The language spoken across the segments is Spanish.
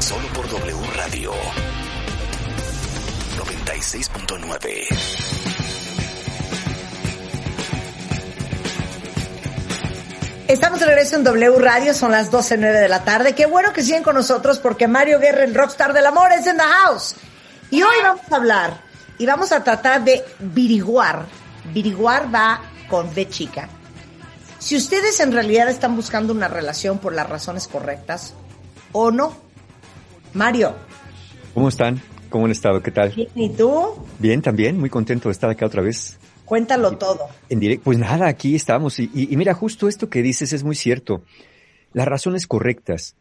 Solo por W Radio 96.9. Estamos de regreso en W Radio, son las 12.09 de la tarde. Qué bueno que siguen con nosotros porque Mario Guerra, el rockstar del amor, es en the house. Y hoy vamos a hablar y vamos a tratar de viriguar. Viriguar va con B chica. Si ustedes en realidad están buscando una relación por las razones correctas o no. Mario. ¿Cómo están? ¿Cómo han estado? ¿Qué tal? Bien, ¿Y tú? Bien, también, muy contento de estar acá otra vez. Cuéntalo todo. En directo, pues nada, aquí estamos. Y, y, mira, justo esto que dices es muy cierto. Las razones correctas.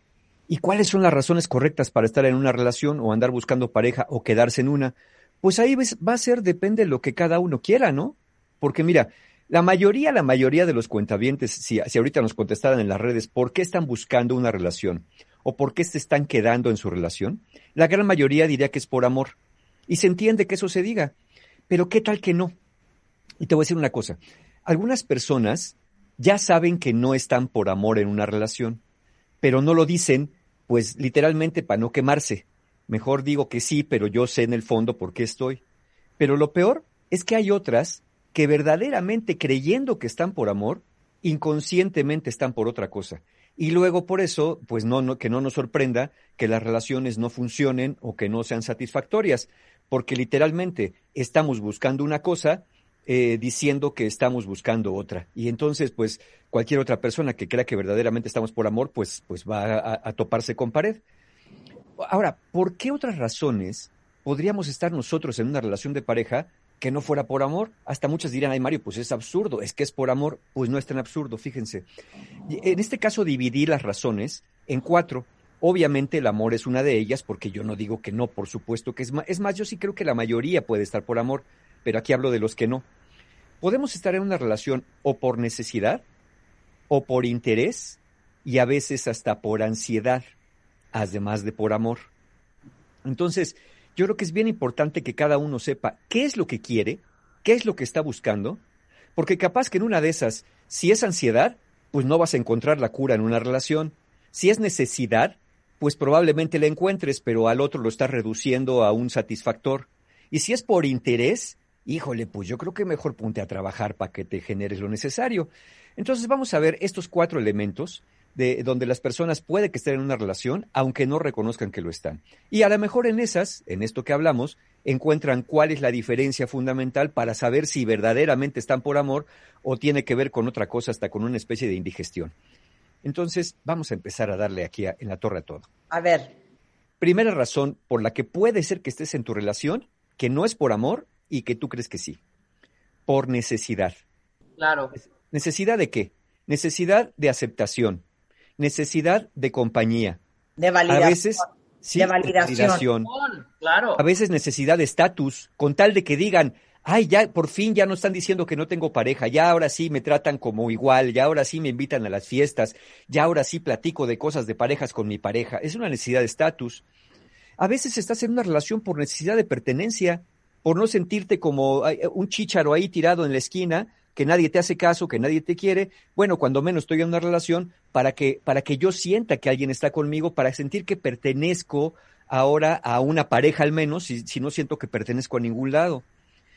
¿Y cuáles son las razones correctas para estar en una relación o andar buscando pareja o quedarse en una? Pues ahí va a ser, depende de lo que cada uno quiera, ¿no? Porque mira, la mayoría, la mayoría de los cuentavientes, si, si ahorita nos contestaran en las redes, ¿por qué están buscando una relación? ¿O por qué se están quedando en su relación? La gran mayoría diría que es por amor. Y se entiende que eso se diga. Pero ¿qué tal que no? Y te voy a decir una cosa. Algunas personas ya saben que no están por amor en una relación, pero no lo dicen, pues literalmente para no quemarse. Mejor digo que sí, pero yo sé en el fondo por qué estoy. Pero lo peor es que hay otras que verdaderamente creyendo que están por amor, inconscientemente están por otra cosa. Y luego por eso, pues no, no, que no nos sorprenda que las relaciones no funcionen o que no sean satisfactorias, porque literalmente estamos buscando una cosa eh, diciendo que estamos buscando otra. Y entonces, pues, cualquier otra persona que crea que verdaderamente estamos por amor, pues, pues va a, a toparse con pared. Ahora, ¿por qué otras razones podríamos estar nosotros en una relación de pareja que no fuera por amor? Hasta muchas dirán, ay Mario, pues es absurdo, es que es por amor, pues no es tan absurdo, fíjense. En este caso dividí las razones en cuatro. Obviamente el amor es una de ellas, porque yo no digo que no, por supuesto que es más. Es más, yo sí creo que la mayoría puede estar por amor, pero aquí hablo de los que no. Podemos estar en una relación o por necesidad, o por interés, y a veces hasta por ansiedad, además de por amor. Entonces, yo creo que es bien importante que cada uno sepa qué es lo que quiere, qué es lo que está buscando, porque capaz que en una de esas, si es ansiedad, pues no vas a encontrar la cura en una relación. Si es necesidad, pues probablemente la encuentres, pero al otro lo estás reduciendo a un satisfactor. Y si es por interés, híjole, pues yo creo que mejor ponte a trabajar para que te generes lo necesario. Entonces vamos a ver estos cuatro elementos de donde las personas puede que estén en una relación, aunque no reconozcan que lo están. Y a lo mejor en esas, en esto que hablamos, encuentran cuál es la diferencia fundamental para saber si verdaderamente están por amor o tiene que ver con otra cosa, hasta con una especie de indigestión. Entonces, vamos a empezar a darle aquí a, en la torre a todo. A ver. Primera razón por la que puede ser que estés en tu relación, que no es por amor y que tú crees que sí. Por necesidad. Claro. ¿Necesidad de qué? Necesidad de aceptación, necesidad de compañía. De validación. A veces, sí, de validación. Claro. A veces necesidad de estatus, con tal de que digan, ay, ya por fin ya no están diciendo que no tengo pareja, ya ahora sí me tratan como igual, ya ahora sí me invitan a las fiestas, ya ahora sí platico de cosas de parejas con mi pareja. Es una necesidad de estatus. A veces estás en una relación por necesidad de pertenencia, por no sentirte como un chícharo ahí tirado en la esquina, que nadie te hace caso, que nadie te quiere, bueno, cuando menos estoy en una relación para que, para que yo sienta que alguien está conmigo, para sentir que pertenezco ahora a una pareja al menos, si, si no siento que pertenezco a ningún lado.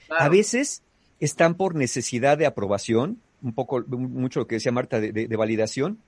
Claro. A veces están por necesidad de aprobación, un poco, mucho lo que decía Marta, de, de, de validación,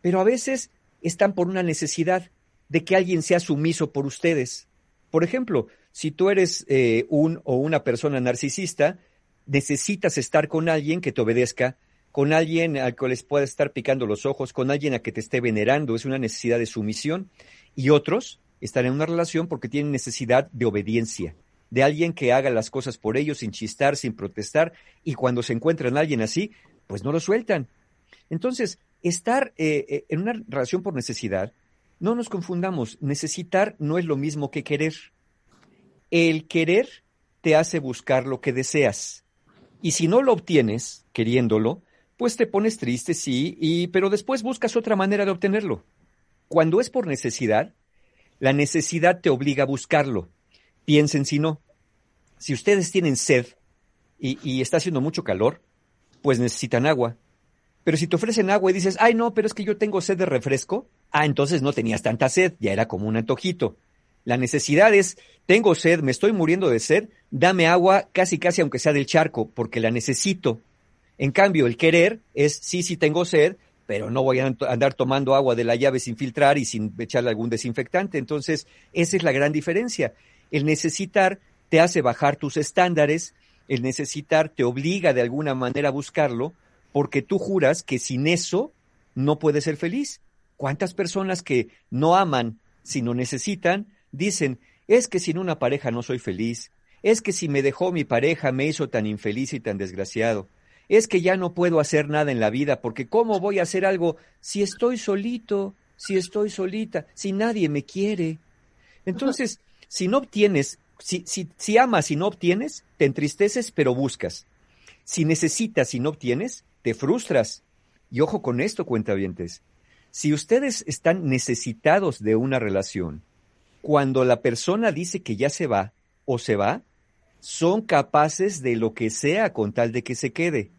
pero a veces están por una necesidad de que alguien sea sumiso por ustedes. Por ejemplo, si tú eres eh, un o una persona narcisista, necesitas estar con alguien que te obedezca, con alguien al que les pueda estar picando los ojos, con alguien a que te esté venerando, es una necesidad de sumisión. Y otros están en una relación porque tienen necesidad de obediencia, de alguien que haga las cosas por ellos sin chistar, sin protestar, y cuando se encuentran alguien así, pues no lo sueltan. Entonces, estar eh, en una relación por necesidad, no nos confundamos, necesitar no es lo mismo que querer. El querer te hace buscar lo que deseas. Y si no lo obtienes, queriéndolo, pues te pones triste, sí, y, pero después buscas otra manera de obtenerlo. Cuando es por necesidad, la necesidad te obliga a buscarlo. Piensen si no. Si ustedes tienen sed y, y está haciendo mucho calor, pues necesitan agua. Pero si te ofrecen agua y dices, ay no, pero es que yo tengo sed de refresco, Ah, entonces no tenías tanta sed, ya era como un antojito. La necesidad es, tengo sed, me estoy muriendo de sed, dame agua casi casi aunque sea del charco, porque la necesito. En cambio, el querer es, sí, sí tengo sed, pero no voy a andar tomando agua de la llave sin filtrar y sin echarle algún desinfectante. Entonces, esa es la gran diferencia. El necesitar te hace bajar tus estándares, el necesitar te obliga de alguna manera a buscarlo, porque tú juras que sin eso no puedes ser feliz. ¿Cuántas personas que no aman, sino necesitan, dicen, es que sin una pareja no soy feliz, es que si me dejó mi pareja me hizo tan infeliz y tan desgraciado, es que ya no puedo hacer nada en la vida, porque ¿cómo voy a hacer algo si estoy solito, si estoy solita, si nadie me quiere? Entonces, si no obtienes, si, si, si amas y no obtienes, te entristeces, pero buscas. Si necesitas y no obtienes, te frustras. Y ojo con esto, cuentavientes. Si ustedes están necesitados de una relación, cuando la persona dice que ya se va o se va, son capaces de lo que sea con tal de que se quede.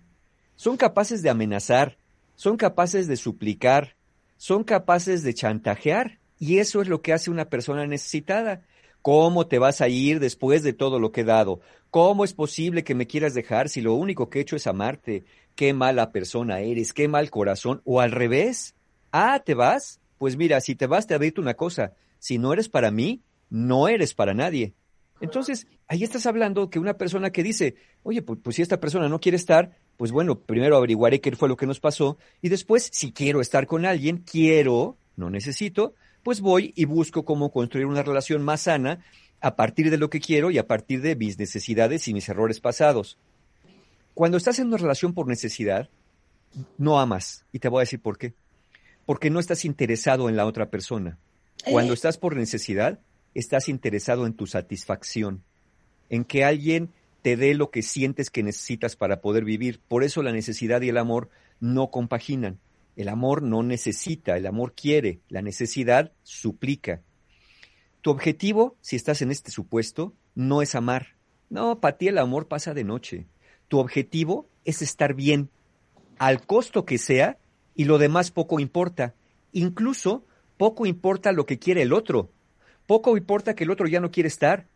Son capaces de amenazar, son capaces de suplicar, son capaces de chantajear. Y eso es lo que hace una persona necesitada. ¿Cómo te vas a ir después de todo lo que he dado? ¿Cómo es posible que me quieras dejar si lo único que he hecho es amarte? Qué mala persona eres, qué mal corazón. O al revés, Ah, ¿te vas? Pues mira, si te vas, te advierto una cosa. Si no eres para mí, no eres para nadie. Entonces, ahí estás hablando que una persona que dice, oye, pues, pues, si esta persona no quiere estar, pues bueno, primero averiguaré qué fue lo que nos pasó y después, si quiero estar con alguien, quiero, no necesito, pues voy y busco cómo construir una relación más sana a partir de lo que quiero y a partir de mis necesidades y mis errores pasados. Cuando estás en una relación por necesidad, no amas. Y te voy a decir por qué porque no estás interesado en la otra persona. Cuando eh. estás por necesidad, estás interesado en tu satisfacción, en que alguien te dé lo que sientes que necesitas para poder vivir. Por eso la necesidad y el amor no compaginan. El amor no necesita, el amor quiere, la necesidad suplica. Tu objetivo, si estás en este supuesto, no es amar. No, para ti el amor pasa de noche. Tu objetivo es estar bien, al costo que sea, y lo demás poco importa. Incluso poco importa lo que quiere el otro. Poco importa que el otro ya no quiere estar.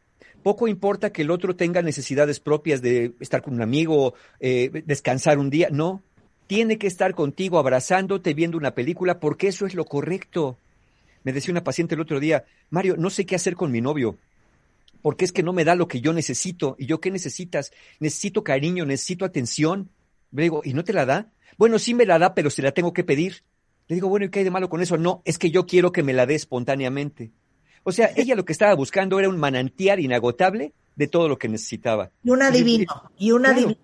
Poco importa que el otro tenga necesidades propias de estar con un amigo, eh, descansar un día. No, tiene que estar contigo abrazándote, viendo una película, porque eso es lo correcto. Me decía una paciente el otro día, Mario, no sé qué hacer con mi novio, porque es que no me da lo que yo necesito. ¿Y yo qué necesitas? Necesito cariño, necesito atención. Le digo, ¿y no te la da? Bueno, sí me la da, pero se la tengo que pedir. Le digo, bueno, ¿y qué hay de malo con eso? No, es que yo quiero que me la dé espontáneamente. O sea, ella lo que estaba buscando era un manantial inagotable de todo lo que necesitaba. Y un adivino, y un adivino.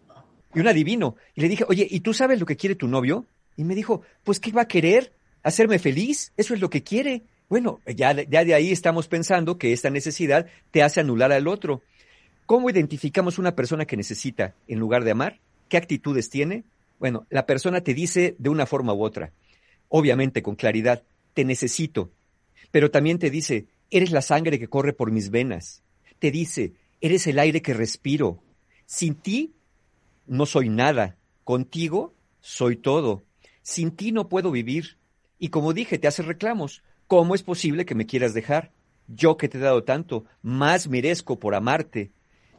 Y un adivino. Y le dije, oye, ¿y tú sabes lo que quiere tu novio? Y me dijo, pues, ¿qué va a querer? ¿Hacerme feliz? Eso es lo que quiere. Bueno, ya, ya de ahí estamos pensando que esta necesidad te hace anular al otro. ¿Cómo identificamos una persona que necesita en lugar de amar? ¿Qué actitudes tiene? Bueno, la persona te dice de una forma u otra, obviamente con claridad, te necesito, pero también te dice, eres la sangre que corre por mis venas, te dice, eres el aire que respiro, sin ti no soy nada, contigo soy todo, sin ti no puedo vivir. Y como dije, te hace reclamos, ¿cómo es posible que me quieras dejar? Yo que te he dado tanto, más merezco por amarte,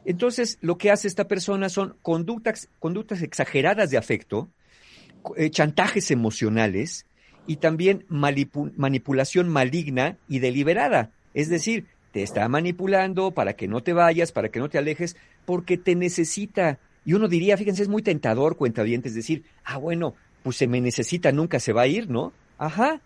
entonces, lo que hace esta persona son conductas, conductas exageradas de afecto, eh, chantajes emocionales y también manipulación maligna y deliberada. Es decir, te está manipulando para que no te vayas, para que no te alejes, porque te necesita. Y uno diría, fíjense, es muy tentador, cuenta bien, es decir, ah, bueno, pues se me necesita, nunca se va a ir, ¿no? Ajá,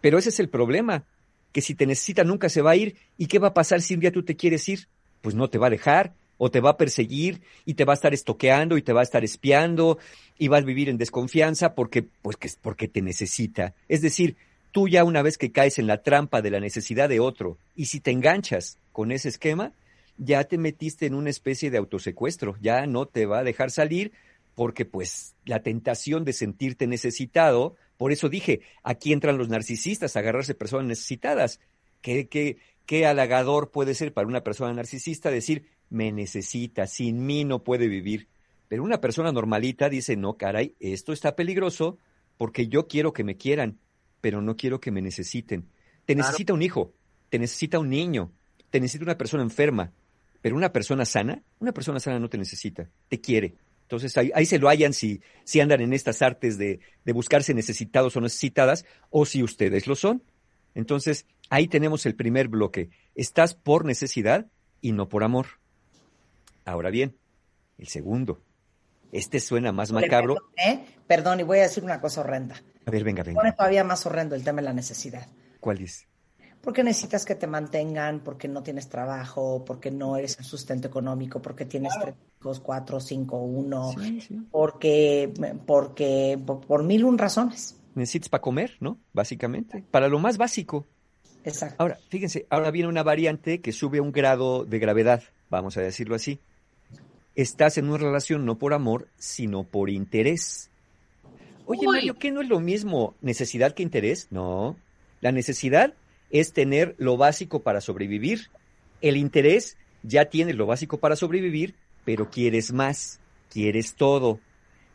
pero ese es el problema, que si te necesita, nunca se va a ir. ¿Y qué va a pasar si un día tú te quieres ir? Pues no te va a dejar, o te va a perseguir y te va a estar estoqueando y te va a estar espiando y vas a vivir en desconfianza porque, pues, que, porque te necesita. Es decir, tú ya una vez que caes en la trampa de la necesidad de otro y si te enganchas con ese esquema, ya te metiste en una especie de autosecuestro, ya no te va a dejar salir porque pues la tentación de sentirte necesitado, por eso dije, aquí entran los narcisistas a agarrarse personas necesitadas. ¿Qué, qué, qué halagador puede ser para una persona narcisista decir, me necesita, sin mí no puede vivir. Pero una persona normalita dice, no, caray, esto está peligroso porque yo quiero que me quieran, pero no quiero que me necesiten. Te necesita un hijo, te necesita un niño, te necesita una persona enferma, pero una persona sana, una persona sana no te necesita, te quiere. Entonces ahí, ahí se lo hayan si, si andan en estas artes de, de buscarse necesitados o necesitadas, o si ustedes lo son. Entonces ahí tenemos el primer bloque. Estás por necesidad y no por amor. Ahora bien, el segundo. Este suena más macabro. Perdón, ¿eh? Perdón, y voy a decir una cosa horrenda. A ver, venga, Pone venga. todavía más horrendo el tema de la necesidad. ¿Cuál es? Porque necesitas que te mantengan, porque no tienes trabajo, porque no eres el sustento económico, porque tienes tres hijos, cuatro, cinco, uno, Sí, sí. porque, porque, por, por mil un razones. Necesitas para comer, ¿no? Básicamente. Para lo más básico. Exacto. Ahora, fíjense, ahora viene una variante que sube un grado de gravedad, vamos a decirlo así. Estás en una relación no por amor, sino por interés. Oye, Uy. Mario, ¿qué no es lo mismo necesidad que interés? No. La necesidad es tener lo básico para sobrevivir. El interés ya tienes lo básico para sobrevivir, pero quieres más, quieres todo.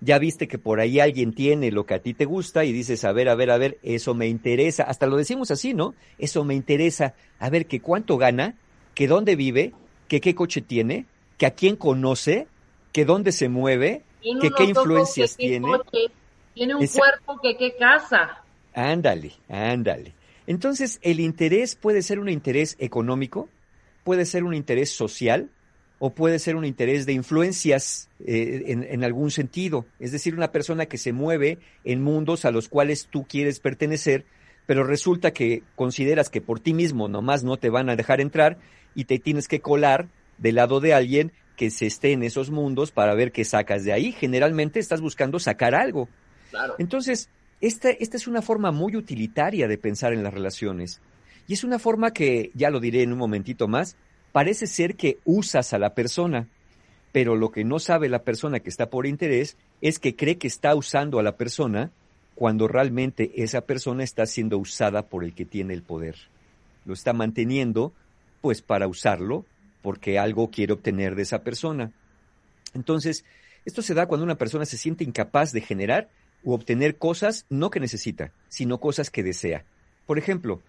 Ya viste que por ahí alguien tiene lo que a ti te gusta y dices, a ver, a ver, a ver, eso me interesa. Hasta lo decimos así, ¿no? Eso me interesa. A ver, que cuánto gana, que dónde vive, que qué coche tiene, que a quién conoce, que dónde se mueve, Tiene que qué influencias que tiene. coche, tiene un Esa- cuerpo que qué casa. Ándale, ándale. Entonces, el interés puede ser un interés económico, puede ser un interés social o puede ser un interés de influencias eh, en, en algún sentido. Es decir, una persona que se mueve en mundos a los cuales tú quieres pertenecer, pero resulta que consideras que por ti mismo nomás no te van a dejar entrar y te tienes que colar del lado de alguien que se esté en esos mundos para ver qué sacas de ahí. Generalmente estás buscando sacar algo. Claro. Entonces, esta, esta es una forma muy utilitaria de pensar en las relaciones. Y es una forma que, ya lo diré en un momentito más, parece ser que usas a la persona, pero lo que no sabe la persona que está por interés es que cree que está usando a la persona cuando realmente esa persona está siendo usada por el que tiene el poder. Lo está manteniendo, pues, para usarlo, porque algo quiere obtener de esa persona. Entonces, esto se da cuando una persona se siente incapaz de generar u obtener cosas no que necesita, sino cosas que desea. Por ejemplo,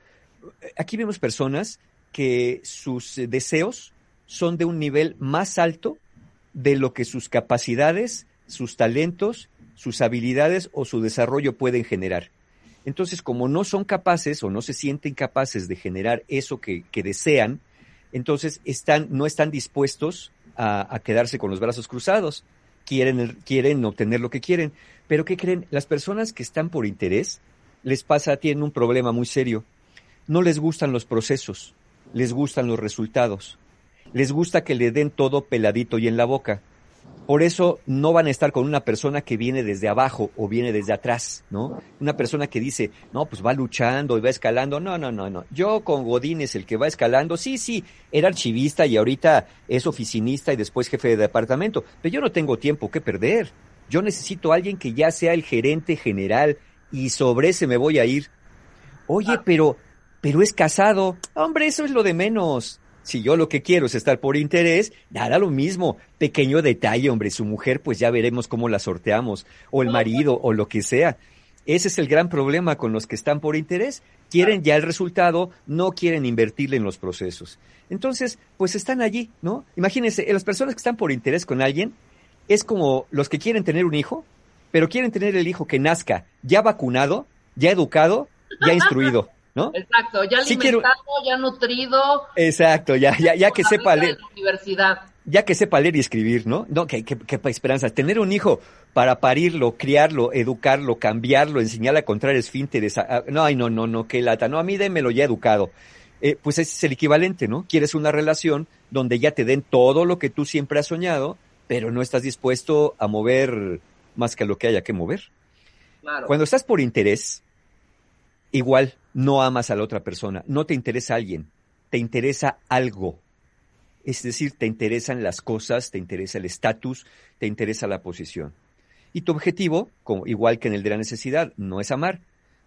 aquí vemos personas que sus eh, deseos son de un nivel más alto de lo que sus capacidades, sus talentos, sus habilidades o su desarrollo pueden generar. Entonces, como no son capaces o no se sienten capaces de generar eso que, que desean, entonces están, no están dispuestos a, a quedarse con los brazos cruzados. Quieren, quieren obtener lo que quieren. Pero ¿qué creen? Las personas que están por interés les pasa, tienen un problema muy serio. No les gustan los procesos, les gustan los resultados. Les gusta que le den todo peladito y en la boca. Por eso no van a estar con una persona que viene desde abajo o viene desde atrás, ¿no? Una persona que dice, no, pues va luchando y va escalando. No, no, no, no. Yo con Godín es el que va escalando. Sí, sí, era archivista y ahorita es oficinista y después jefe de departamento. Pero yo no tengo tiempo que perder. Yo necesito a alguien que ya sea el gerente general y sobre ese me voy a ir. Oye, pero, pero es casado. Hombre, eso es lo de menos. Si yo lo que quiero es estar por interés, dará lo mismo. Pequeño detalle, hombre, su mujer, pues ya veremos cómo la sorteamos. O el marido, o lo que sea. Ese es el gran problema con los que están por interés. Quieren ya el resultado, no quieren invertirle en los procesos. Entonces, pues están allí, ¿no? Imagínense, las personas que están por interés con alguien es como los que quieren tener un hijo, pero quieren tener el hijo que nazca ya vacunado, ya educado, ya instruido, ¿no? Exacto, ya Sí alimentado, quiero- ya nutrido. Exacto, ya, ya, ya que sepa leer, la universidad. ya que sepa leer y escribir, ¿no? No, qué, qué, qué esperanza. Tener un hijo para parirlo, criarlo, educarlo, cambiarlo, enseñarle a encontrar esfínteres. a- a- no, ay, no, no, no, qué lata. No, a mí démelo ya educado. Eh, pues ese es el equivalente, ¿no? Quieres una relación donde ya te den todo lo que tú siempre has soñado, pero no estás dispuesto a mover más que lo que haya que mover. Claro. Cuando estás por interés, igual no amas a la otra persona, no te interesa alguien, te interesa algo. Es decir, te interesan las cosas, te interesa el estatus, te interesa la posición. Y tu objetivo, como, igual que en el de la necesidad, no es amar.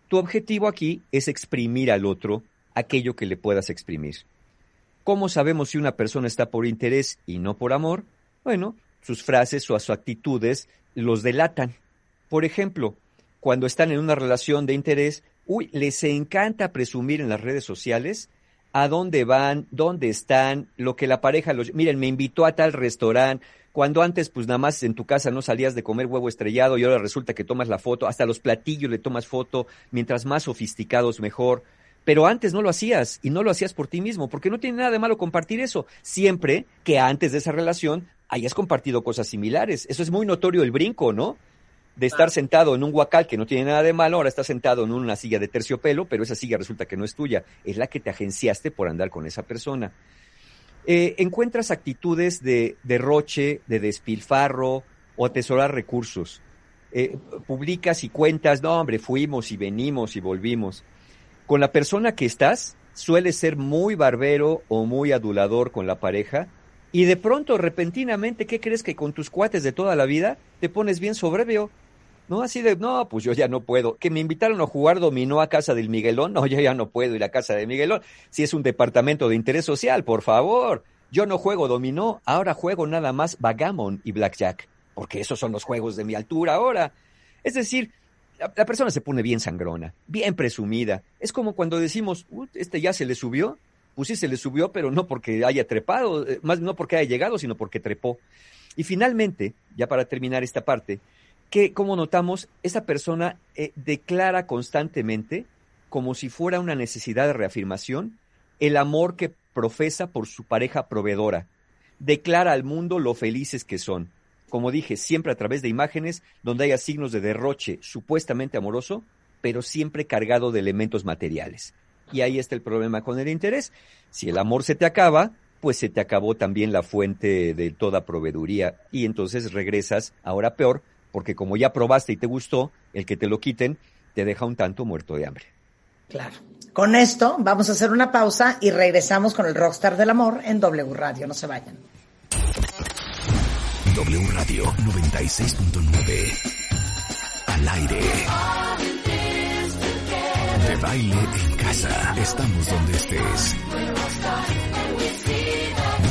Tu objetivo aquí es exprimir al otro aquello que le puedas exprimir. ¿Cómo sabemos si una persona está por interés y no por amor? Bueno, sus frases o sus actitudes los delatan. Por ejemplo, cuando están en una relación de interés, uy, les encanta presumir en las redes sociales a dónde van, dónde están, lo que la pareja los... Miren, me invitó a tal restaurante, cuando antes pues nada más en tu casa no salías de comer huevo estrellado y ahora resulta que tomas la foto, hasta los platillos le tomas foto, mientras más sofisticados mejor. Pero antes no lo hacías y no lo hacías por ti mismo, porque no tiene nada de malo compartir eso, siempre que antes de esa relación hayas compartido cosas similares. Eso es muy notorio el brinco, ¿no? De estar sentado en un huacal que no tiene nada de malo, ahora estás sentado en una silla de terciopelo, pero esa silla resulta que no es tuya, es la que te agenciaste por andar con esa persona. Eh, encuentras actitudes de derroche, de despilfarro o atesorar recursos. Eh, publicas y cuentas, no hombre, fuimos y venimos y volvimos. Con la persona que estás, suele ser muy barbero o muy adulador con la pareja, y de pronto, repentinamente, ¿qué crees que con tus cuates de toda la vida te pones bien soberbio? ¿No? Así de, no, pues yo ya no puedo. Que me invitaron a jugar dominó a casa del Miguelón. No, yo ya no puedo ir a casa de Miguelón. Si es un departamento de interés social, por favor. Yo no juego dominó, ahora juego nada más Bagamon y Blackjack. Porque esos son los juegos de mi altura ahora. Es decir, la, la persona se pone bien sangrona, bien presumida. Es como cuando decimos, "Uh, este ya se le subió pues sí se le subió, pero no porque haya trepado, eh, más no porque haya llegado, sino porque trepó. Y finalmente, ya para terminar esta parte, que como notamos, esa persona eh, declara constantemente, como si fuera una necesidad de reafirmación, el amor que profesa por su pareja proveedora. Declara al mundo lo felices que son. Como dije, siempre a través de imágenes donde haya signos de derroche supuestamente amoroso, pero siempre cargado de elementos materiales. Y ahí está el problema con el interés. Si el amor se te acaba, pues se te acabó también la fuente de toda proveeduría y entonces regresas ahora peor, porque como ya probaste y te gustó, el que te lo quiten te deja un tanto muerto de hambre. Claro. Con esto vamos a hacer una pausa y regresamos con el Rockstar del Amor en W Radio. No se vayan. W Radio 96.9. Al aire. De baile en casa. Estamos donde estés.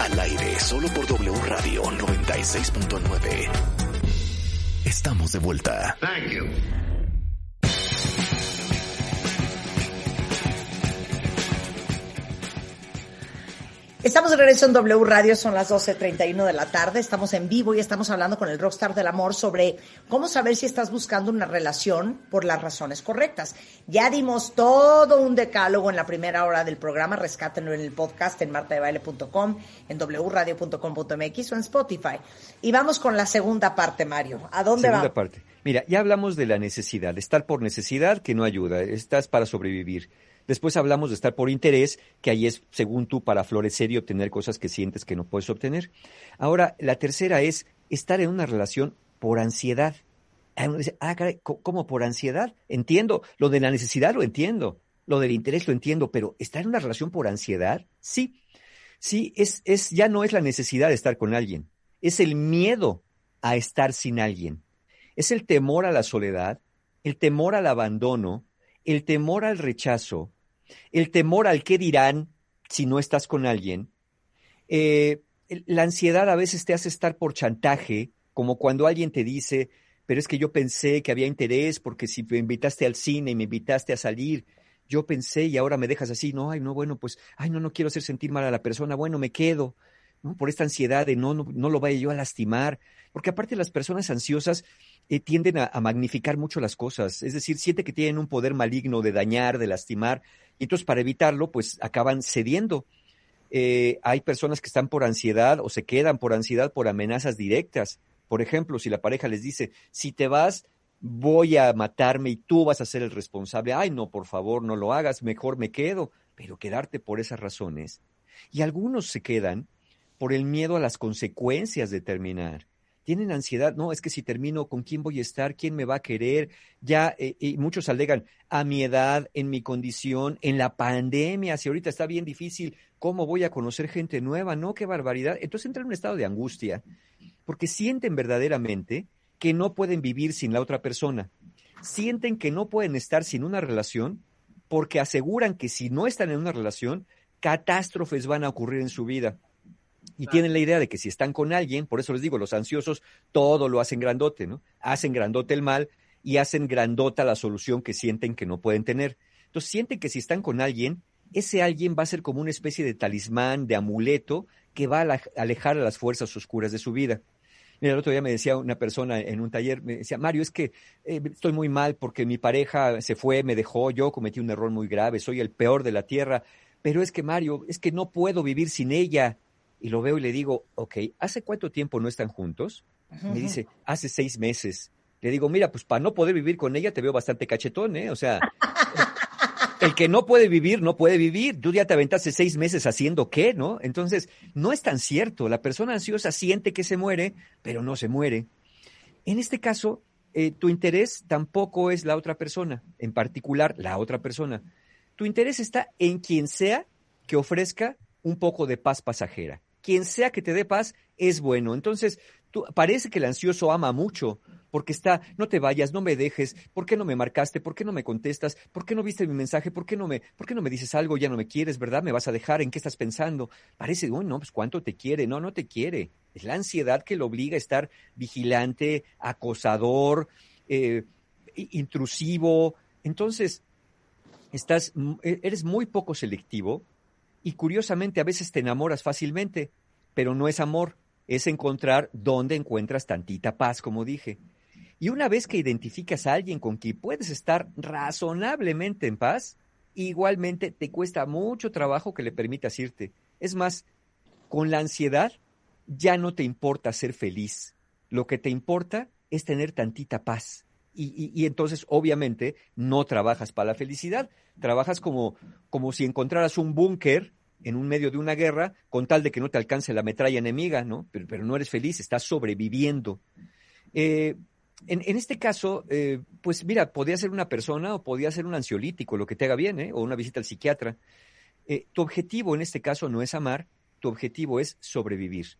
Al aire solo por W Radio 96.9. Estamos de vuelta. Estamos de regreso en W Radio, son las 12.31 de la tarde, estamos en vivo y estamos hablando con el Rockstar del Amor sobre cómo saber si estás buscando una relación por las razones correctas. Ya dimos todo un decálogo en la primera hora del programa, rescátenlo en el podcast en martadebaile.com, en wradio.com.mx o en Spotify. Y vamos con la segunda parte, Mario. ¿A dónde Segunda parte. Mira, ya hablamos de la necesidad, estar por necesidad que no ayuda, estás para sobrevivir. Después hablamos de estar por interés, que ahí es, según tú, para florecer y obtener cosas que sientes que no puedes obtener. Ahora, la tercera es estar en una relación por ansiedad. Ah, caray, ¿co- ¿cómo por ansiedad? Entiendo, lo de la necesidad lo entiendo, lo del interés lo entiendo, pero ¿estar en una relación por ansiedad? Sí, sí, es, es, ya no es la necesidad de estar con alguien, es el miedo a estar sin alguien, es el temor a la soledad, el temor al abandono, el temor al rechazo, el temor al qué dirán si no estás con alguien. Eh, la ansiedad a veces te hace estar por chantaje, como cuando alguien te dice, pero es que yo pensé que había interés porque si me invitaste al cine y me invitaste a salir, yo pensé y ahora me dejas así, no, ay, no, bueno, pues, ay, no, no quiero hacer sentir mal a la persona, bueno, me quedo, Por esta ansiedad de no, no, no lo vaya yo a lastimar, porque aparte las personas ansiosas eh, tienden a, a magnificar mucho las cosas, es decir, siente que tienen un poder maligno de dañar, de lastimar, y entonces para evitarlo, pues acaban cediendo. Eh, hay personas que están por ansiedad o se quedan por ansiedad por amenazas directas. Por ejemplo, si la pareja les dice, si te vas, voy a matarme y tú vas a ser el responsable. Ay, no, por favor, no lo hagas, mejor me quedo. Pero quedarte por esas razones. Y algunos se quedan por el miedo a las consecuencias de terminar. tienen ansiedad, no, es que si termino, ¿con quién voy a estar? ¿Quién me va a querer? Ya, eh, y muchos alegan, a mi edad, en mi condición, en la pandemia, si ahorita está bien difícil, ¿cómo voy a conocer gente nueva? No, qué barbaridad. Entonces entran en un estado de angustia, porque sienten verdaderamente que no pueden vivir sin la otra persona. Sienten que no pueden estar sin una relación porque aseguran que si no están en una relación, catástrofes van a ocurrir en su vida. Y tienen la idea de que si están con alguien, por eso les digo, los ansiosos todo lo hacen grandote, ¿no? Hacen grandote el mal y hacen grandota la solución que sienten que no pueden tener. Entonces sienten que si están con alguien, ese alguien va a ser como una especie de talismán, de amuleto, que va a alejar a las fuerzas oscuras de su vida. Mira, el otro día me decía una persona en un taller, me decía, Mario, es que eh, estoy muy mal porque mi pareja se fue, me dejó, yo cometí un error muy grave, soy el peor de la tierra, pero es que Mario, es que no puedo vivir sin ella. Y lo veo y le digo, ok, ¿hace cuánto tiempo no están juntos? Me dice, hace seis meses. Le digo, mira, pues para no poder vivir con ella te veo bastante cachetón, ¿eh? O sea, el que no puede vivir, no puede vivir. Tú ya te aventaste seis meses haciendo qué, ¿no? Entonces, no es tan cierto. La persona ansiosa siente que se muere, pero no se muere. En este caso, eh, tu interés tampoco es la otra persona, en particular la otra persona. Tu interés está en quien sea que ofrezca un poco de paz pasajera. Quien sea que te dé paz es bueno. Entonces, tú, parece que el ansioso ama mucho, porque está, no te vayas, no me dejes, ¿por qué no me marcaste? ¿Por qué no me contestas? ¿Por qué no viste mi mensaje? ¿Por qué no me, por qué no me dices algo? Ya no me quieres, ¿verdad? ¿Me vas a dejar? ¿En qué estás pensando? Parece, uy, no, pues cuánto te quiere. No, no te quiere. Es la ansiedad que lo obliga a estar vigilante, acosador, eh, intrusivo. Entonces, estás, e- eres muy poco selectivo y curiosamente a veces te enamoras fácilmente, pero no es amor, es encontrar dónde encuentras tantita paz, como dije. Y una vez que identificas a alguien con quien puedes estar razonablemente en paz, igualmente te cuesta mucho trabajo que le permitas irte. Es más, con la ansiedad ya no te importa ser feliz. Lo que te importa es tener tantita paz. Y, y- y entonces, obviamente, no trabajas para la felicidad. Trabajas como, como si encontraras un búnker en un medio de una guerra con tal de que no te alcance la metralla enemiga, ¿no? Pero, pero no eres feliz, estás sobreviviendo. Eh, en, este caso, eh, pues mira, podría ser una persona o podría ser un ansiolítico, lo que te haga bien, ¿eh? O una visita al psiquiatra. Tu objetivo en este caso no es amar, tu objetivo es sobrevivir.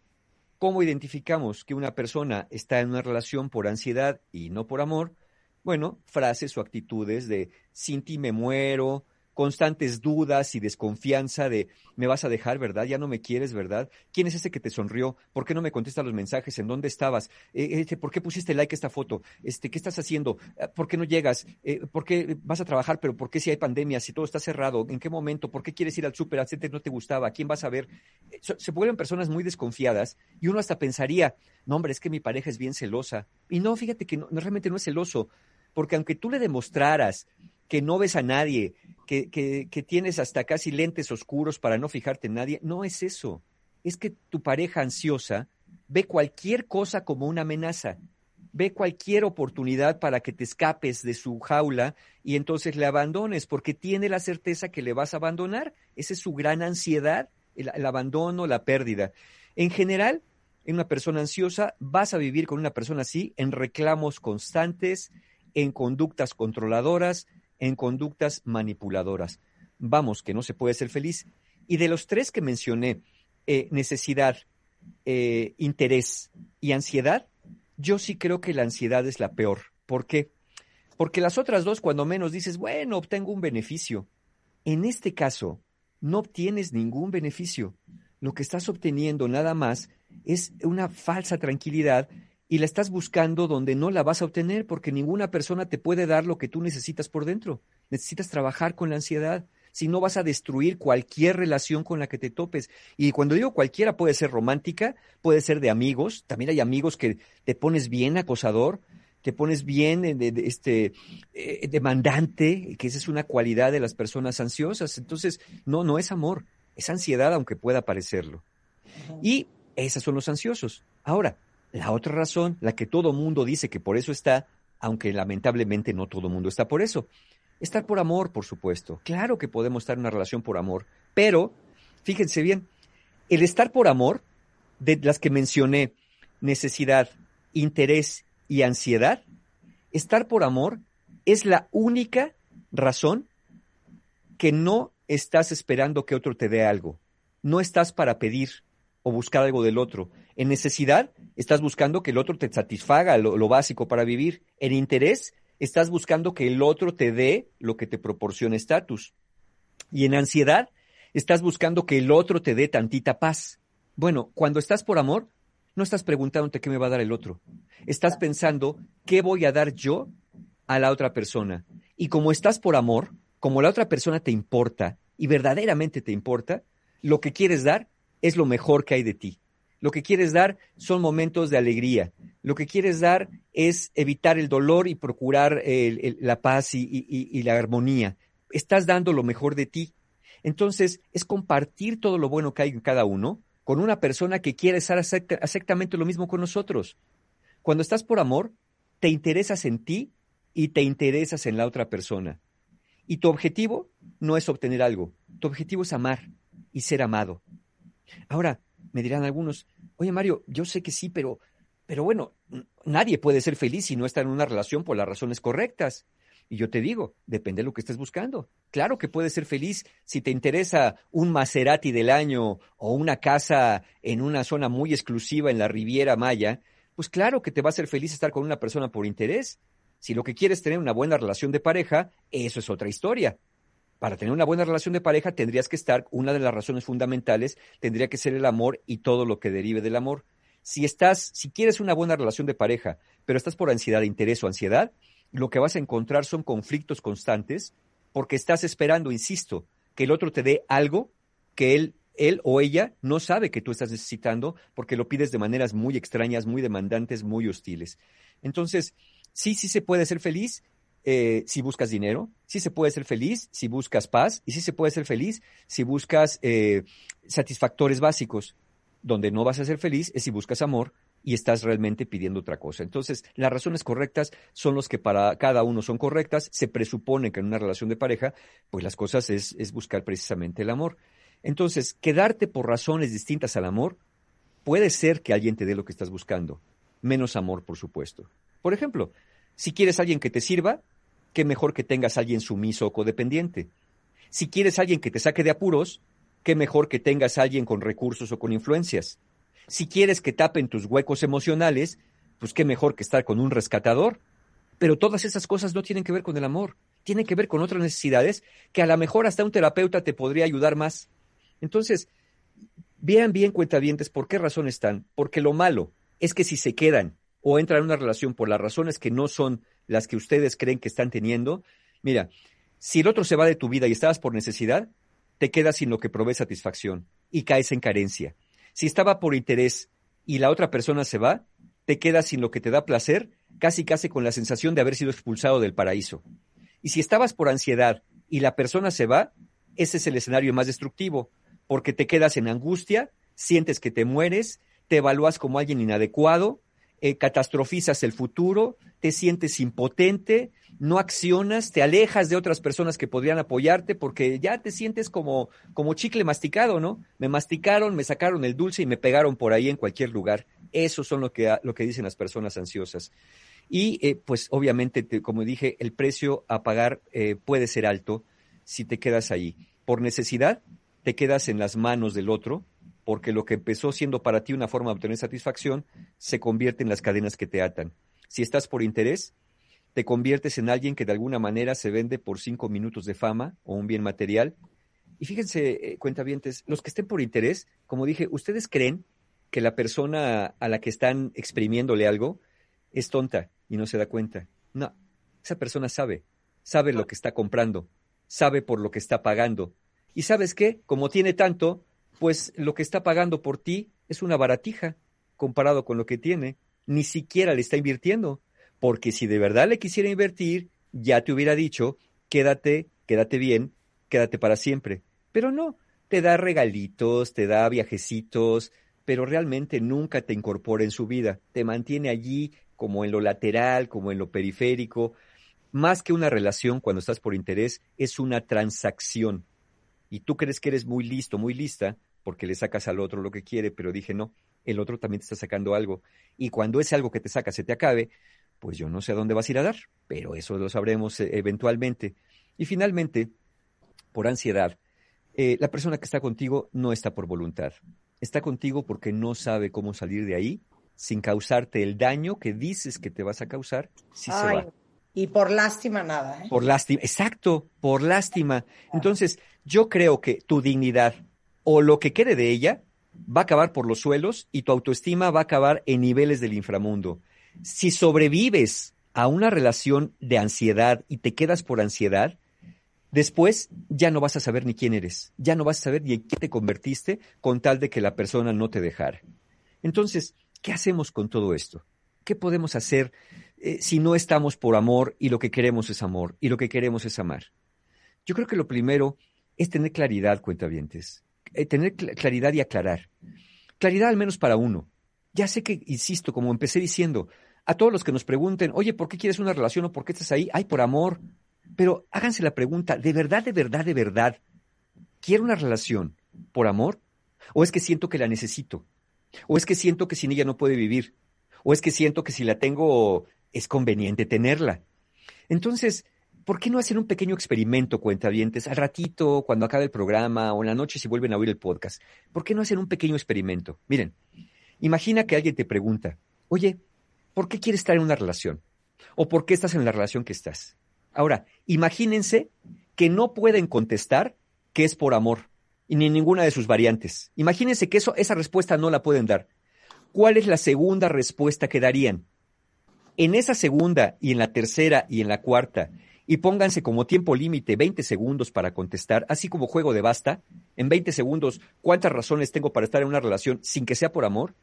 ¿Cómo identificamos que una persona está en una relación por ansiedad y no por amor? Bueno, frases o actitudes de sin ti me muero, constantes dudas y desconfianza de me vas a dejar, ¿verdad? Ya no me quieres, ¿verdad? ¿Quién es ese que te sonrió? ¿Por qué no me contestas los mensajes? ¿En dónde estabas? Eh, este, ¿Por qué pusiste like a esta foto? Este, ¿Qué estás haciendo? Ah, ¿Por qué no llegas? Eh, ¿Por qué vas a trabajar? ¿Pero por qué si hay pandemia? Si todo está cerrado, ¿en qué momento? ¿Por qué quieres ir al súper? Antes no te gustaba? ¿A quién vas a ver? Eh, Se vuelven personas muy desconfiadas y uno hasta pensaría, no, hombre, es que mi pareja es bien celosa. Y no, fíjate que no, realmente no es celoso, porque aunque tú le demostraras que no ves a nadie, que, que, tienes hasta casi lentes oscuros para no fijarte en nadie, no es eso. Es que tu pareja ansiosa ve cualquier cosa como una amenaza, ve cualquier oportunidad para que te escapes de su jaula y entonces le abandones, porque tiene la certeza que le vas a abandonar. Esa es su gran ansiedad, el abandono, la pérdida. En general, en una persona ansiosa, vas a vivir con una persona así en reclamos constantes, en conductas controladoras, en conductas manipuladoras. Vamos, que no se puede ser feliz. Y de los tres que mencioné, eh, necesidad, eh, interés y ansiedad, yo sí creo que la ansiedad es la peor. ¿Por qué? Porque las otras dos, cuando menos dices, bueno, obtengo un beneficio. En este caso, no obtienes ningún beneficio. Lo que estás obteniendo nada más es una falsa tranquilidad y la estás buscando donde no la vas a obtener porque ninguna persona te puede dar lo que tú necesitas por dentro. Necesitas trabajar con la ansiedad. Si no vas a destruir cualquier relación con la que te topes. Y cuando digo cualquiera puede ser romántica, puede ser de amigos. También hay amigos que te pones bien acosador, te pones bien eh, este eh, demandante, que esa es una cualidad de las personas ansiosas. Entonces, no, no es amor, es ansiedad, aunque pueda parecerlo. Y esos son los ansiosos. Ahora, la otra razón, la que todo mundo dice que por eso está, aunque lamentablemente no todo mundo está por eso. Estar por amor, por supuesto. Claro que podemos estar en una relación por amor, pero fíjense bien, el estar por amor, de las que mencioné, necesidad, interés y ansiedad, estar por amor es la única razón que no estás esperando que otro te dé algo. No estás para pedir o buscar algo del otro. En necesidad, estás buscando que el otro te satisfaga lo, básico para vivir. En interés, estás buscando que el otro te dé lo que te proporciona estatus. Y en ansiedad, estás buscando que el otro te dé tantita paz. Bueno, cuando estás por amor, no estás preguntándote qué me va a dar el otro. Estás pensando qué voy a dar yo a la otra persona. Y como estás por amor, como la otra persona te importa y verdaderamente te importa, lo que quieres dar es lo mejor que hay de ti. Lo que quieres dar son momentos de alegría. Lo que quieres dar es evitar el dolor y procurar la paz y, y- la armonía. Estás dando lo mejor de ti. Entonces, es compartir todo lo bueno que hay en cada uno con una persona que quiere exacta- exactamente lo mismo con nosotros. Cuando estás por amor, te interesas en ti y te interesas en la otra persona. Y tu objetivo no es obtener algo, tu objetivo es amar y ser amado. Ahora, me dirán algunos, oye Mario, yo sé que sí, pero, pero bueno, nadie puede ser feliz si no está en una relación por las razones correctas. Y yo te digo, depende de lo que estés buscando. Claro que puedes ser feliz si te interesa un Maserati del año o una casa en una zona muy exclusiva en la Riviera Maya, pues claro que te va a hacer feliz estar con una persona por interés. Si lo que quieres es tener una buena relación de pareja, eso es otra historia. Para tener una buena relación de pareja tendrías que estar, una de las razones fundamentales tendría que ser el amor y todo lo que derive del amor. Si estás, si quieres una buena relación de pareja, pero estás por ansiedad, interés o ansiedad, lo que vas a encontrar son conflictos constantes porque estás esperando, insisto, que el otro te dé algo que él, él o ella no sabe que tú estás necesitando porque lo pides de maneras muy extrañas, muy demandantes, muy hostiles. Entonces, sí, sí se puede ser feliz eh, si buscas dinero, sí se puede ser feliz si buscas paz y sí se puede ser feliz si buscas eh, satisfactores básicos. Donde no vas a ser feliz es si buscas amor y estás realmente pidiendo otra cosa. Entonces, las razones correctas son los que para cada uno son correctas. Se presupone que en una relación de pareja, pues las cosas es, es buscar precisamente el amor. Entonces, quedarte por razones distintas al amor puede ser que alguien te dé lo que estás buscando. Menos amor, por supuesto. Por ejemplo, si quieres alguien que te sirva, qué mejor que tengas alguien sumiso o codependiente. Si quieres alguien que te saque de apuros, qué mejor que tengas alguien con recursos o con influencias. Si quieres que tapen tus huecos emocionales, pues qué mejor que estar con un rescatador. Pero todas esas cosas no tienen que ver con el amor, tienen que ver con otras necesidades que a lo mejor hasta un terapeuta te podría ayudar más. Entonces, vean bien cuentavientes por qué razón están. Porque lo malo es que si se quedan o entran en una relación por las razones que no son las que ustedes creen que están teniendo, mira, si el otro se va de tu vida y estabas por necesidad, te quedas sin lo que provee satisfacción y caes en carencia. Si estaba por interés y la otra persona se va, te quedas sin lo que te da placer, casi casi con la sensación de haber sido expulsado del paraíso. Y si estabas por ansiedad y la persona se va, ese es el escenario más destructivo, porque te quedas en angustia, sientes que te mueres, te evalúas como alguien inadecuado, eh, catastrofizas el futuro, te sientes impotente, no accionas, te alejas de otras personas que podrían apoyarte porque ya te sientes como, como chicle masticado, ¿no? Me masticaron, me sacaron el dulce y me pegaron por ahí en cualquier lugar. Eso son lo que, lo que dicen las personas ansiosas. Y eh, pues obviamente, te- como dije, el precio a pagar eh, puede ser alto si te quedas ahí. Por necesidad, te quedas en las manos del otro, porque lo que empezó siendo para ti una forma de obtener satisfacción se convierte en las cadenas que te atan. Si estás por interés, te conviertes en alguien que de alguna manera se vende por cinco minutos de fama o un bien material. Y fíjense, eh, cuentavientes, los que estén por interés, como dije, ¿ustedes creen que la persona a la que están exprimiéndole algo es tonta y no se da cuenta? No, esa persona sabe, sabe lo que está comprando, sabe por lo que está pagando. Y sabes qué, como tiene tanto, pues lo que está pagando por ti es una baratija comparado con lo que tiene. Ni siquiera le está invirtiendo, porque si de verdad le quisiera invertir, ya te hubiera dicho, quédate, quédate bien, quédate para siempre. Pero no, te da regalitos, te da viajecitos, pero realmente nunca te incorpora en su vida. Te mantiene allí como en lo lateral, como en lo periférico. Más que una relación cuando estás por interés, es una transacción. Y tú crees que eres muy listo, muy lista, porque le sacas al otro lo que quiere, pero dije, no, el otro también te está sacando algo. Y cuando ese algo que te saca se te acabe, pues yo no sé a dónde vas a ir a dar, pero eso lo sabremos eh, eventualmente. Y finalmente, por ansiedad, eh, la persona que está contigo no está por voluntad. Está contigo porque no sabe cómo salir de ahí sin causarte el daño que dices que te vas a causar si se va. y por lástima nada, ¿eh? Por lástima, exacto, por lástima. Entonces, yo creo que tu dignidad o lo que quede de ella va a acabar por los suelos y tu autoestima va a acabar en niveles del inframundo. Si sobrevives a una relación de ansiedad y te quedas por ansiedad, después ya no vas a saber ni quién eres, ya no vas a saber ni en qué te convertiste con tal de que la persona no te dejara. Entonces, ¿qué hacemos con todo esto? ¿Qué podemos hacer eh, si no estamos por amor y lo que queremos es amor y lo que queremos es amar? Yo creo que lo primero es tener claridad, cuentavientes. Eh, tener cl- claridad y aclarar. Claridad al menos para uno. Ya sé que, insisto, como empecé diciendo, a todos los que nos pregunten, oye, ¿por qué quieres una relación o por qué estás ahí? Ay, por amor. Pero háganse la pregunta, ¿de verdad, de verdad, de verdad, quiero una relación por amor? ¿O es que siento que la necesito? ¿O es que siento que sin ella no puede vivir? ¿O es que siento que si la tengo es conveniente tenerla? Entonces, ¿por qué no hacer un pequeño experimento, cuentavientes, al ratito, cuando acabe el programa o en la noche si vuelven a oír el podcast? ¿Por qué no hacer un pequeño experimento? Miren, imagina que alguien te pregunta, oye, ¿por qué quieres estar en una relación? ¿O por qué estás en la relación que estás? Ahora, imagínense que no pueden contestar que es por amor, y ni ninguna de sus variantes. Imagínense que eso, esa respuesta no la pueden dar. ¿Cuál es la segunda respuesta que darían? En esa segunda y en la tercera y en la cuarta, y pónganse como tiempo límite 20 segundos para contestar, así como juego de basta, en 20 segundos, ¿cuántas razones tengo para estar en una relación sin que sea por amor?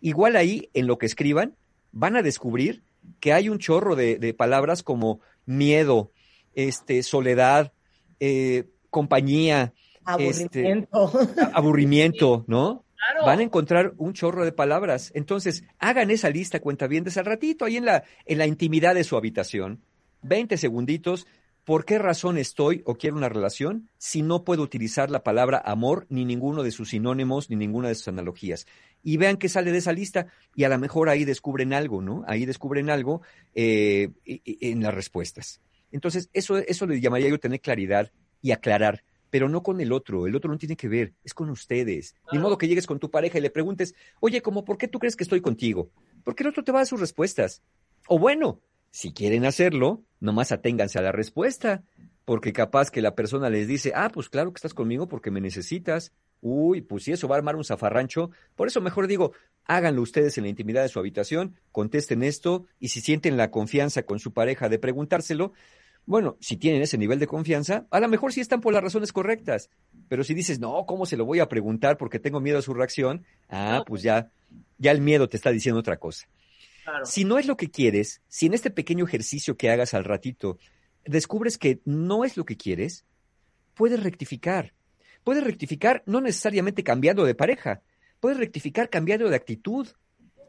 Igual ahí, en lo que escriban, van a descubrir que hay un chorro de, de palabras como miedo, este, soledad, eh, compañía, este, Aburrimiento. aburrimiento, ¿no? Claro. Van a encontrar un chorro de palabras. Entonces, hagan esa lista, cuentavientes, al ratito, ahí en la, en la intimidad de su habitación. 20 segunditos. ¿Por qué razón estoy o quiero una relación si no puedo utilizar la palabra amor, ni ninguno de sus sinónimos, ni ninguna de sus analogías? Y vean qué sale de esa lista y a lo mejor ahí descubren algo, ¿no? Ahí descubren algo eh, en las respuestas. Entonces, eso, eso le llamaría yo tener claridad y aclarar pero no con el otro. El otro no tiene que ver, es con ustedes. Ni modo que llegues con tu pareja y le preguntes, oye, ¿cómo por qué tú crees que estoy contigo? Porque el otro te va a dar sus respuestas. O bueno, si quieren hacerlo, nomás aténganse a la respuesta, porque capaz que la persona les dice, ah, pues claro que estás conmigo porque me necesitas. Uy, pues si eso va a armar un zafarrancho. Por eso mejor digo, háganlo ustedes en la intimidad de su habitación, contesten esto y si sienten la confianza con su pareja de preguntárselo, bueno, si tienen ese nivel de confianza, a lo mejor sí están por las razones correctas. Pero si dices, no, ¿cómo se lo voy a preguntar porque tengo miedo a su reacción? Ah, pues ya, ya el miedo te está diciendo otra cosa. Si no es lo que quieres, si en este pequeño ejercicio que hagas al ratito descubres que no es lo que quieres, puedes rectificar. Puedes rectificar no necesariamente cambiando de pareja, puedes rectificar cambiando de actitud.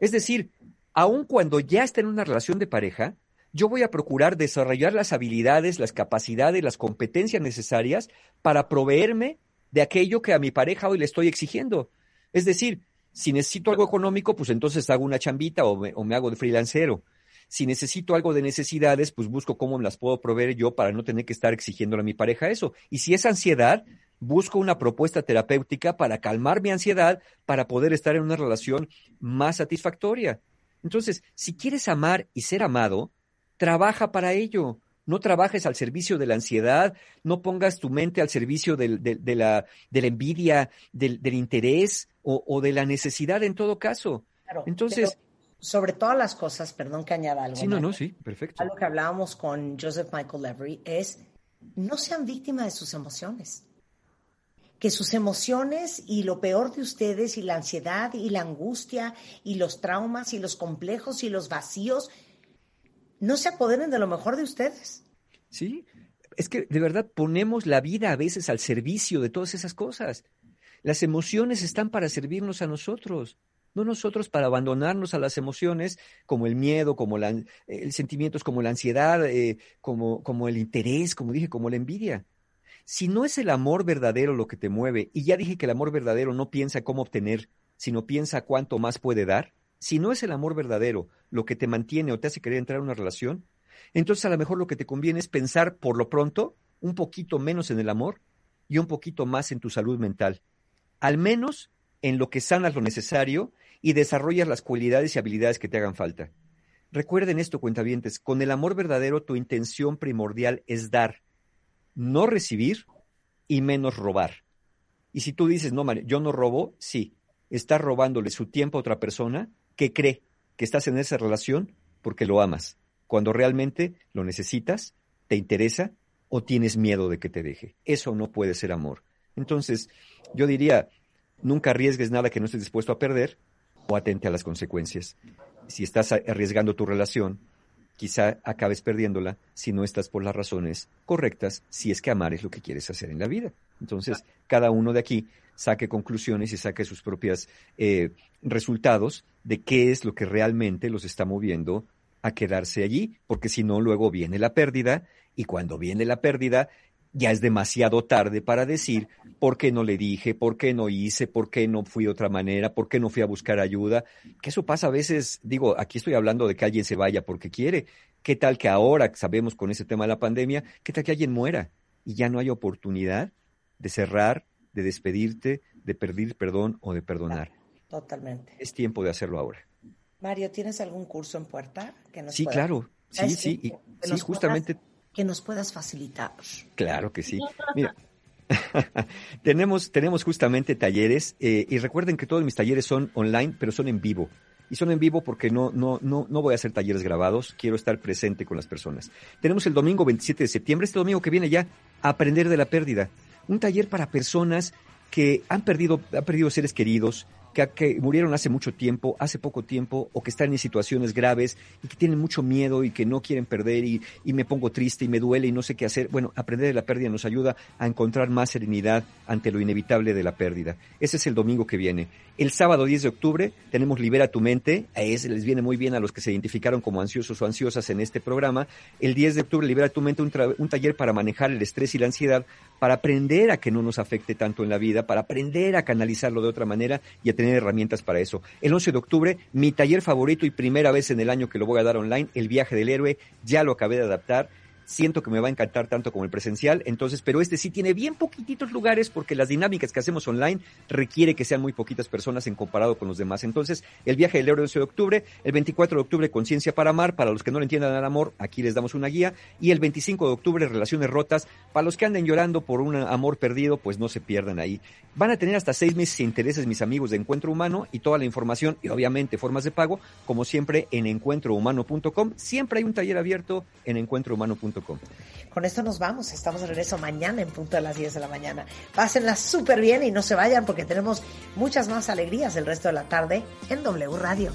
Es decir, aun cuando ya está en una relación de pareja, yo voy a procurar desarrollar las habilidades, las capacidades, las competencias necesarias para proveerme de aquello que a mi pareja hoy le estoy exigiendo. Es decir, si necesito algo económico, pues entonces hago una chambita o me, hago de freelancero. Si necesito algo de necesidades, pues busco cómo las puedo proveer yo para no tener que estar exigiéndole a mi pareja eso. Y si es ansiedad, busco una propuesta terapéutica para calmar mi ansiedad, para poder estar en una relación más satisfactoria. Entonces, si quieres amar y ser amado, trabaja para ello. No trabajes al servicio de la ansiedad, no pongas tu mente al servicio de, la, envidia, del interés o, o de la necesidad en todo caso. Claro, Entonces, sobre todas las cosas, perdón que añada algo. sí, no, no, sí, perfecto. Algo que hablábamos con Joseph Michael Levery es no sean víctimas de sus emociones. Que sus emociones y lo peor de ustedes y la ansiedad y la angustia y los traumas y los complejos y los vacíos no se apoderen de lo mejor de ustedes. Sí, es que de verdad ponemos la vida a veces al servicio de todas esas cosas. Las emociones están para servirnos a nosotros, no nosotros para abandonarnos a las emociones como el miedo, como la, el sentimientos como la ansiedad, eh, como, como el interés, como dije, como la envidia. Si no es el amor verdadero lo que te mueve, y ya dije que el amor verdadero no piensa cómo obtener, sino piensa cuánto más puede dar, si no es el amor verdadero lo que te mantiene o te hace querer entrar a una relación, entonces a lo mejor lo que te conviene es pensar por lo pronto un poquito menos en el amor y un poquito más en tu salud mental. Al menos en lo que sanas lo necesario y desarrollas las cualidades y habilidades que te hagan falta. Recuerden esto, cuentavientes, con el amor verdadero tu intención primordial es dar, no recibir y menos robar. Y si tú dices, no, Mario, yo no robo, sí, estás robándole su tiempo a otra persona que cree que estás en esa relación porque lo amas, cuando realmente lo necesitas, te interesa o tienes miedo de que te deje. Eso no puede ser amor. Entonces, yo diría, nunca arriesgues nada que no estés dispuesto a perder o atente a las consecuencias. Si estás arriesgando tu relación, quizá acabes perdiéndola si no estás por las razones correctas, si es que amar es lo que quieres hacer en la vida. Entonces, cada uno de aquí saque conclusiones y saque sus propios resultados de qué es lo que realmente los está moviendo a quedarse allí, porque si no, luego viene la pérdida, y cuando viene la pérdida, ya es demasiado tarde para decir por qué no le dije, por qué no hice, por qué no fui de otra manera, por qué no fui a buscar ayuda. Que eso pasa a veces, digo, aquí estoy hablando de que alguien se vaya porque quiere. ¿Qué tal que ahora sabemos con ese tema de la pandemia, qué tal que alguien muera y ya no hay oportunidad de cerrar, de despedirte, de pedir perdón o de perdonar? Totalmente. Es tiempo de hacerlo ahora. Mario, ¿tienes algún curso en puerta que nos Sí, pueda- claro. Sí, ¿Sabes sí, qué? y- sí, justamente. puedas- que nos puedas facilitar. Claro que sí. Mira, tenemos, tenemos justamente talleres eh, y recuerden que todos mis talleres son online, pero son en vivo. Y son en vivo porque no, no, no, no voy a hacer talleres grabados, quiero estar presente con las personas. Tenemos el domingo 27 de septiembre, este domingo que viene ya, Aprender de la Pérdida. Un taller para personas que han perdido, han perdido seres queridos, que, murieron hace mucho tiempo, hace poco tiempo, o que están en situaciones graves y que tienen mucho miedo y que no quieren perder y, y me pongo triste y me duele y no sé qué hacer. Bueno, aprender de la pérdida nos ayuda a encontrar más serenidad ante lo inevitable de la pérdida. Ese es el domingo que viene. El sábado 10 de octubre tenemos Libera tu mente. A ese les viene muy bien a los que se identificaron como ansiosos o ansiosas en este programa. El 10 de octubre, Libera tu mente, un, un taller para manejar el estrés y la ansiedad, para aprender a que no nos afecte tanto en la vida, para aprender a canalizarlo de otra manera y a tener herramientas para eso. El 11 de octubre, mi taller favorito y primera vez en el año que lo voy a dar online, El viaje del héroe, ya lo acabé de adaptar. Siento que me va a encantar tanto como el presencial, entonces, pero este sí tiene bien poquititos lugares porque las dinámicas que hacemos online requiere que sean muy poquitas personas en comparado con los demás. Entonces, el viaje del héroe el 11 de octubre, el 24 de octubre, Conciencia para Amar, para los que no le entiendan al amor, aquí les damos una guía, y el 25 de octubre, Relaciones Rotas, para los que anden llorando por un amor perdido, pues no se pierdan ahí. Van a tener hasta seis meses de intereses mis amigos de Encuentro Humano y toda la información y obviamente formas de pago, como siempre en encuentrohumano.com. Siempre hay un taller abierto en encuentrohumano.com. Con esto nos vamos. Estamos de regreso mañana en punto de las 10 de la mañana. Pásenla súper bien y no se vayan porque tenemos muchas más alegrías el resto de la tarde en W Radio.